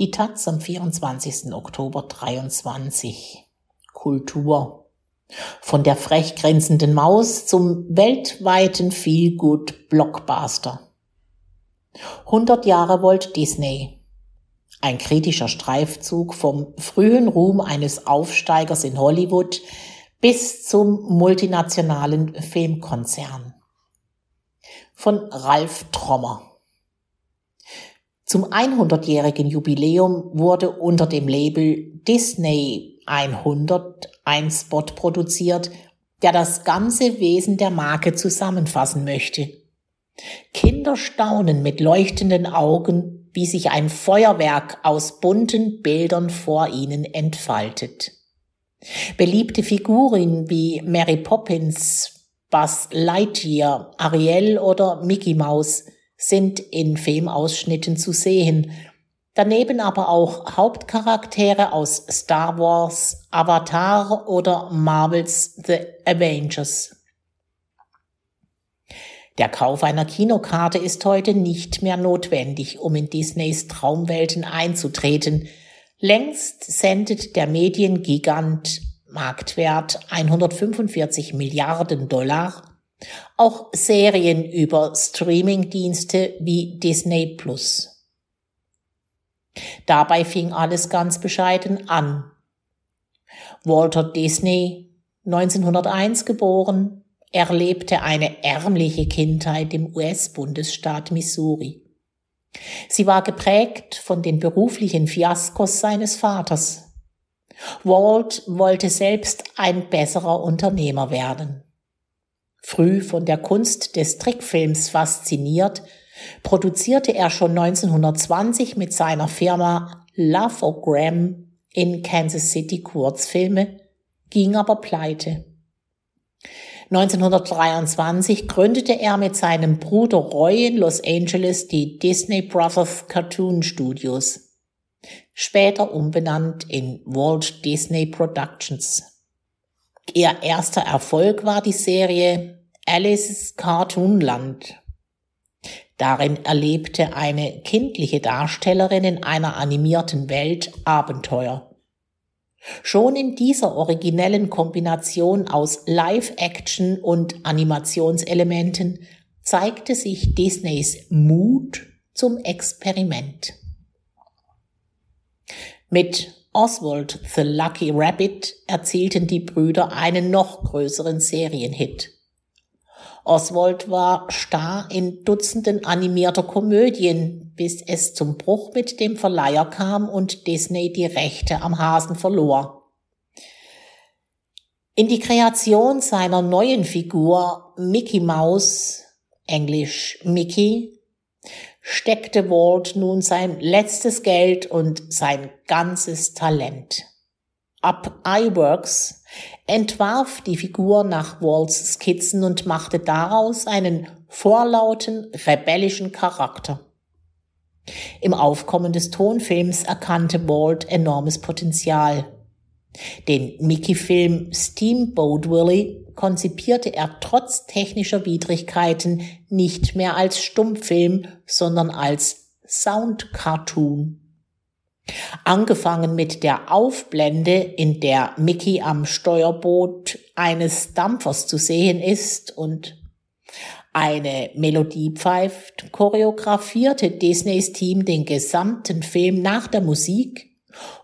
Die Taz am 24. Oktober 23. Kultur. Von der frech grenzenden Maus zum weltweiten Feelgood Blockbuster. 100 Jahre Walt Disney. Ein kritischer Streifzug vom frühen Ruhm eines Aufsteigers in Hollywood bis zum multinationalen Filmkonzern. Von Ralf Trommer. Zum 100-jährigen Jubiläum wurde unter dem Label Disney 100 ein Spot produziert, der das ganze Wesen der Marke zusammenfassen möchte. Kinder staunen mit leuchtenden Augen, wie sich ein Feuerwerk aus bunten Bildern vor ihnen entfaltet. Beliebte Figuren wie Mary Poppins, Buzz Lightyear, Ariel oder Mickey Mouse sind in Filmausschnitten zu sehen. Daneben aber auch Hauptcharaktere aus Star Wars, Avatar oder Marvels The Avengers. Der Kauf einer Kinokarte ist heute nicht mehr notwendig, um in Disneys Traumwelten einzutreten. Längst sendet der Mediengigant Marktwert 145 Milliarden Dollar auch Serien über Streamingdienste wie Disney Plus. Dabei fing alles ganz bescheiden an. Walter Disney, 1901 geboren, erlebte eine ärmliche Kindheit im US-Bundesstaat Missouri. Sie war geprägt von den beruflichen Fiaskos seines Vaters. Walt wollte selbst ein besserer Unternehmer werden. Früh von der Kunst des Trickfilms fasziniert, produzierte er schon 1920 mit seiner Firma Loveogram in Kansas City Kurzfilme, ging aber pleite. 1923 gründete er mit seinem Bruder Roy in Los Angeles die Disney Brothers Cartoon Studios, später umbenannt in Walt Disney Productions. Ihr erster Erfolg war die Serie Alice's Cartoonland. Darin erlebte eine kindliche Darstellerin in einer animierten Welt Abenteuer. Schon in dieser originellen Kombination aus Live-Action und Animationselementen zeigte sich Disneys Mut zum Experiment. Mit Oswald the Lucky Rabbit erzielten die Brüder einen noch größeren Serienhit. Oswald war Star in Dutzenden animierter Komödien, bis es zum Bruch mit dem Verleiher kam und Disney die Rechte am Hasen verlor. In die Kreation seiner neuen Figur Mickey Mouse, englisch Mickey, steckte Walt nun sein letztes Geld und sein ganzes Talent. Up iWorks entwarf die Figur nach Walts Skizzen und machte daraus einen vorlauten, rebellischen Charakter. Im Aufkommen des Tonfilms erkannte Walt enormes Potenzial. Den Mickey-Film Steamboat Willie konzipierte er trotz technischer Widrigkeiten nicht mehr als Stummfilm, sondern als Soundcartoon. Angefangen mit der Aufblende, in der Mickey am Steuerboot eines Dampfers zu sehen ist und eine Melodie pfeift, choreografierte Disneys Team den gesamten Film nach der Musik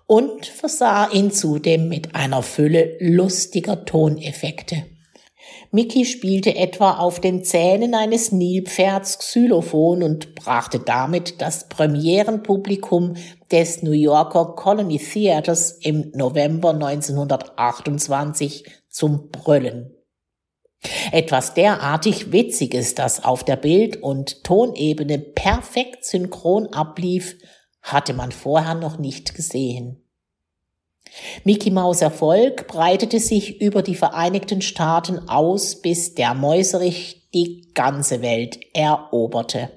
und versah ihn zudem mit einer Fülle lustiger Toneffekte. Mickey spielte etwa auf den Zähnen eines Nilpferds Xylophon und brachte damit das Premierenpublikum des New Yorker Colony Theaters im November 1928 zum Brüllen. Etwas derartig Witziges, das auf der Bild- und Tonebene perfekt synchron ablief, hatte man vorher noch nicht gesehen. Mickey Maus Erfolg breitete sich über die Vereinigten Staaten aus, bis der Mäuserich die ganze Welt eroberte.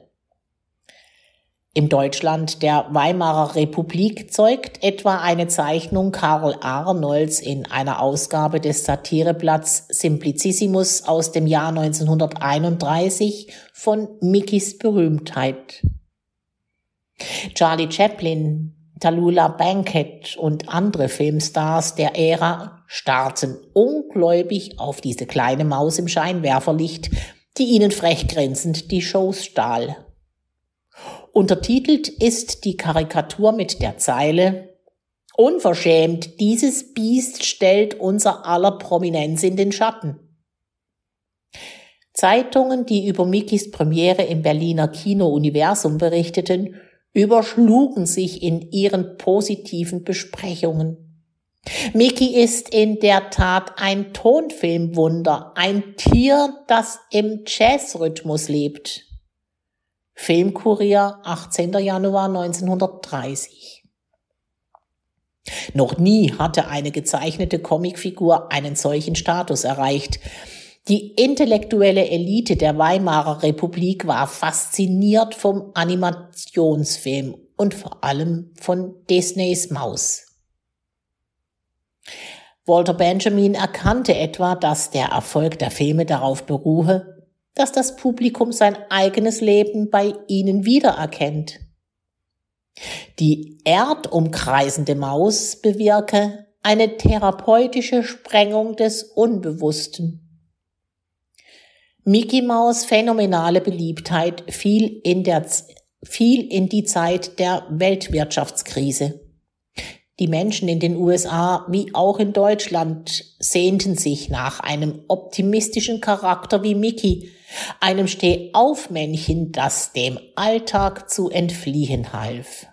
Im Deutschland der Weimarer Republik zeugt etwa eine Zeichnung Karl Arnolds in einer Ausgabe des Satireblatts Simplicissimus aus dem Jahr 1931 von Mickeys Berühmtheit. Charlie Chaplin, Talula Bankett und andere Filmstars der Ära starrten ungläubig auf diese kleine Maus im Scheinwerferlicht, die ihnen frech grinsend die Shows stahl. Untertitelt ist die Karikatur mit der Zeile Unverschämt, dieses Biest stellt unser aller Prominenz in den Schatten. Zeitungen, die über Mickys Premiere im Berliner Kino-Universum berichteten, überschlugen sich in ihren positiven Besprechungen. Mickey ist in der Tat ein Tonfilmwunder, ein Tier, das im Jazzrhythmus lebt. Filmkurier, 18. Januar 1930. Noch nie hatte eine gezeichnete Comicfigur einen solchen Status erreicht. Die intellektuelle Elite der Weimarer Republik war fasziniert vom Animationsfilm und vor allem von Disneys Maus. Walter Benjamin erkannte etwa, dass der Erfolg der Filme darauf beruhe, dass das Publikum sein eigenes Leben bei ihnen wiedererkennt. Die erdumkreisende Maus bewirke eine therapeutische Sprengung des Unbewussten. Mickey Maus phänomenale Beliebtheit fiel in, der, fiel in die Zeit der Weltwirtschaftskrise. Die Menschen in den USA wie auch in Deutschland sehnten sich nach einem optimistischen Charakter wie Mickey, einem Stehaufmännchen, das dem Alltag zu entfliehen half.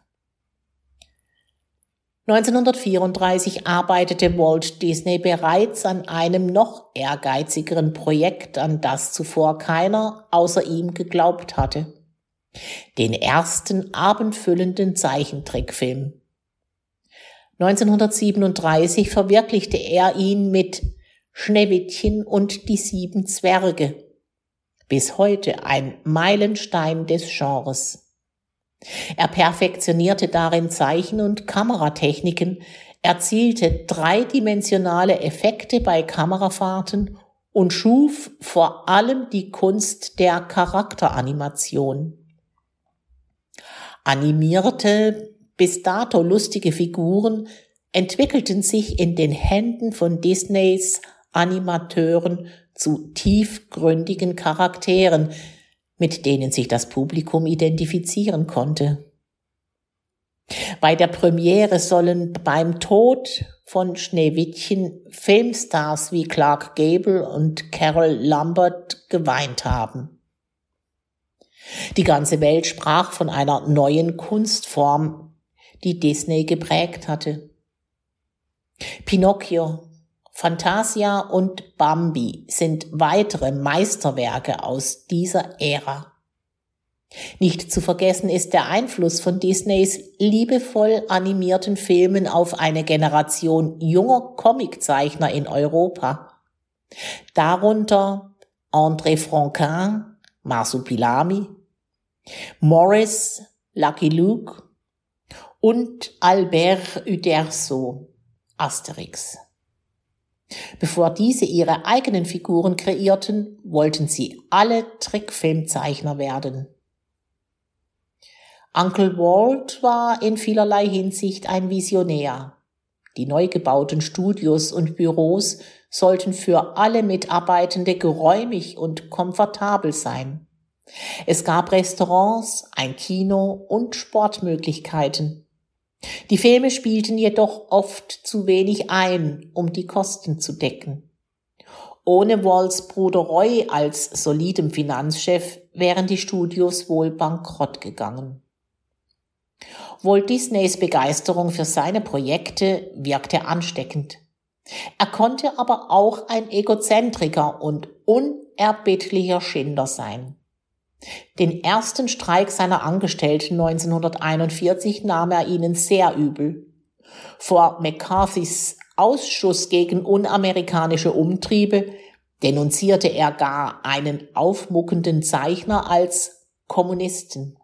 1934 arbeitete Walt Disney bereits an einem noch ehrgeizigeren Projekt, an das zuvor keiner außer ihm geglaubt hatte. Den ersten abendfüllenden Zeichentrickfilm. 1937 verwirklichte er ihn mit Schneewittchen und die sieben Zwerge. Bis heute ein Meilenstein des Genres. Er perfektionierte darin Zeichen- und Kameratechniken, erzielte dreidimensionale Effekte bei Kamerafahrten und schuf vor allem die Kunst der Charakteranimation. Animierte, bis dato lustige Figuren entwickelten sich in den Händen von Disneys Animateuren zu tiefgründigen Charakteren, mit denen sich das Publikum identifizieren konnte. Bei der Premiere sollen beim Tod von Schneewittchen Filmstars wie Clark Gable und Carol Lambert geweint haben. Die ganze Welt sprach von einer neuen Kunstform, die Disney geprägt hatte. Pinocchio, Fantasia und Bambi sind weitere Meisterwerke aus dieser Ära. Nicht zu vergessen ist der Einfluss von Disneys liebevoll animierten Filmen auf eine Generation junger Comiczeichner in Europa. Darunter André Franquin, Marsupilami, Morris, Lucky Luke und Albert Uderzo, Asterix. Bevor diese ihre eigenen Figuren kreierten, wollten sie alle Trickfilmzeichner werden. Uncle Walt war in vielerlei Hinsicht ein Visionär. Die neu gebauten Studios und Büros sollten für alle Mitarbeitende geräumig und komfortabel sein. Es gab Restaurants, ein Kino und Sportmöglichkeiten. Die Filme spielten jedoch oft zu wenig ein, um die Kosten zu decken. Ohne Walls Bruder Roy als solidem Finanzchef wären die Studios wohl bankrott gegangen. Walt Disneys Begeisterung für seine Projekte wirkte ansteckend. Er konnte aber auch ein Egozentriker und unerbittlicher Schinder sein. Den ersten Streik seiner Angestellten 1941 nahm er ihnen sehr übel. Vor McCarthys Ausschuss gegen unamerikanische Umtriebe denunzierte er gar einen aufmuckenden Zeichner als Kommunisten.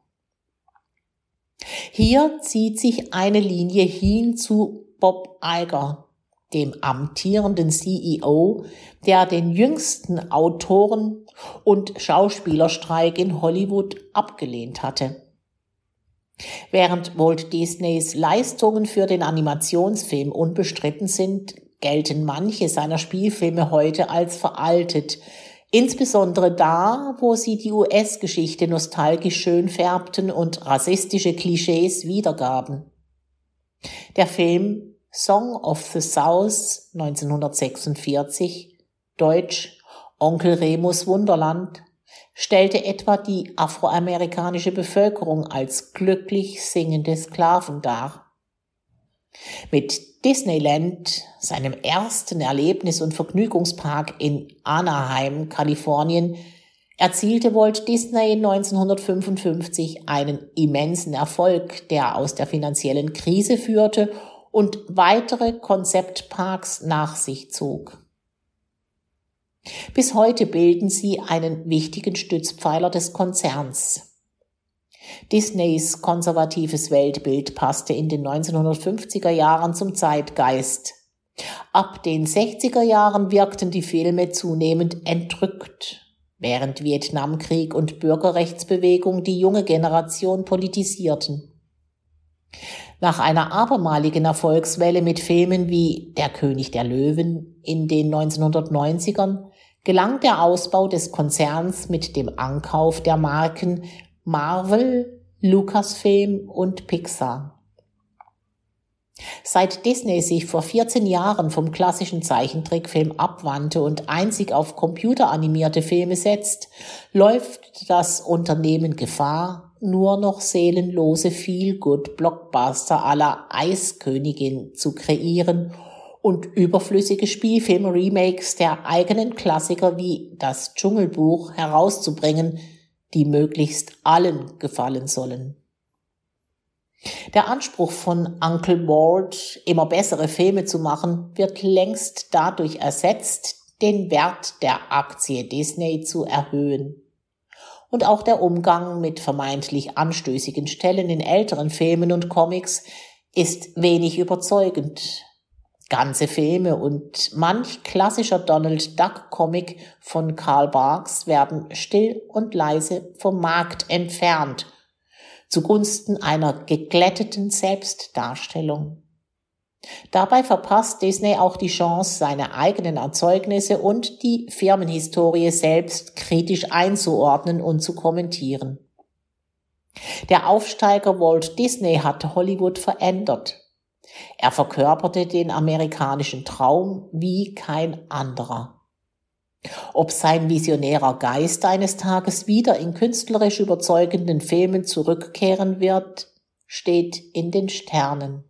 Hier zieht sich eine Linie hin zu Bob Iger, dem amtierenden CEO, der den jüngsten Autoren- und Schauspielerstreik in Hollywood abgelehnt hatte. Während Walt Disneys Leistungen für den Animationsfilm unbestritten sind, gelten manche seiner Spielfilme heute als veraltet, insbesondere da, wo sie die US-Geschichte nostalgisch schön färbten und rassistische Klischees wiedergaben. Der Film Song of the South 1946, Deutsch Onkel Remus Wunderland, stellte etwa die afroamerikanische Bevölkerung als glücklich singende Sklaven dar. Mit Disneyland, seinem ersten Erlebnis- und Vergnügungspark in Anaheim, Kalifornien, erzielte Walt Disney 1955 einen immensen Erfolg, der aus der finanziellen Krise führte und weitere Konzeptparks nach sich zog. Bis heute bilden sie einen wichtigen Stützpfeiler des Konzerns. Disneys konservatives Weltbild passte in den 1950er Jahren zum Zeitgeist. Ab den 60er Jahren wirkten die Filme zunehmend entrückt, während Vietnamkrieg und Bürgerrechtsbewegung die junge Generation politisierten. Nach einer abermaligen Erfolgswelle mit Filmen wie Der König der Löwen in den 1990ern gelang der Ausbau des Konzerns mit dem Ankauf der Marken Marvel, Lucasfilm und Pixar. Seit Disney sich vor 14 Jahren vom klassischen Zeichentrickfilm abwandte und einzig auf computeranimierte Filme setzt, läuft das Unternehmen Gefahr, nur noch seelenlose Feel-Good-Blockbuster aller Eiskönigin zu kreieren und überflüssige Spielfilm-Remakes der eigenen Klassiker wie Das Dschungelbuch herauszubringen, die möglichst allen gefallen sollen. Der Anspruch von Uncle Walt, immer bessere Filme zu machen, wird längst dadurch ersetzt, den Wert der Aktie Disney zu erhöhen. Und auch der Umgang mit vermeintlich anstößigen Stellen in älteren Filmen und Comics ist wenig überzeugend. Ganze Filme und manch klassischer Donald Duck Comic von Karl Barks werden still und leise vom Markt entfernt, zugunsten einer geglätteten Selbstdarstellung. Dabei verpasst Disney auch die Chance, seine eigenen Erzeugnisse und die Firmenhistorie selbst kritisch einzuordnen und zu kommentieren. Der Aufsteiger Walt Disney hat Hollywood verändert, er verkörperte den amerikanischen Traum wie kein anderer. Ob sein visionärer Geist eines Tages wieder in künstlerisch überzeugenden Filmen zurückkehren wird, steht in den Sternen.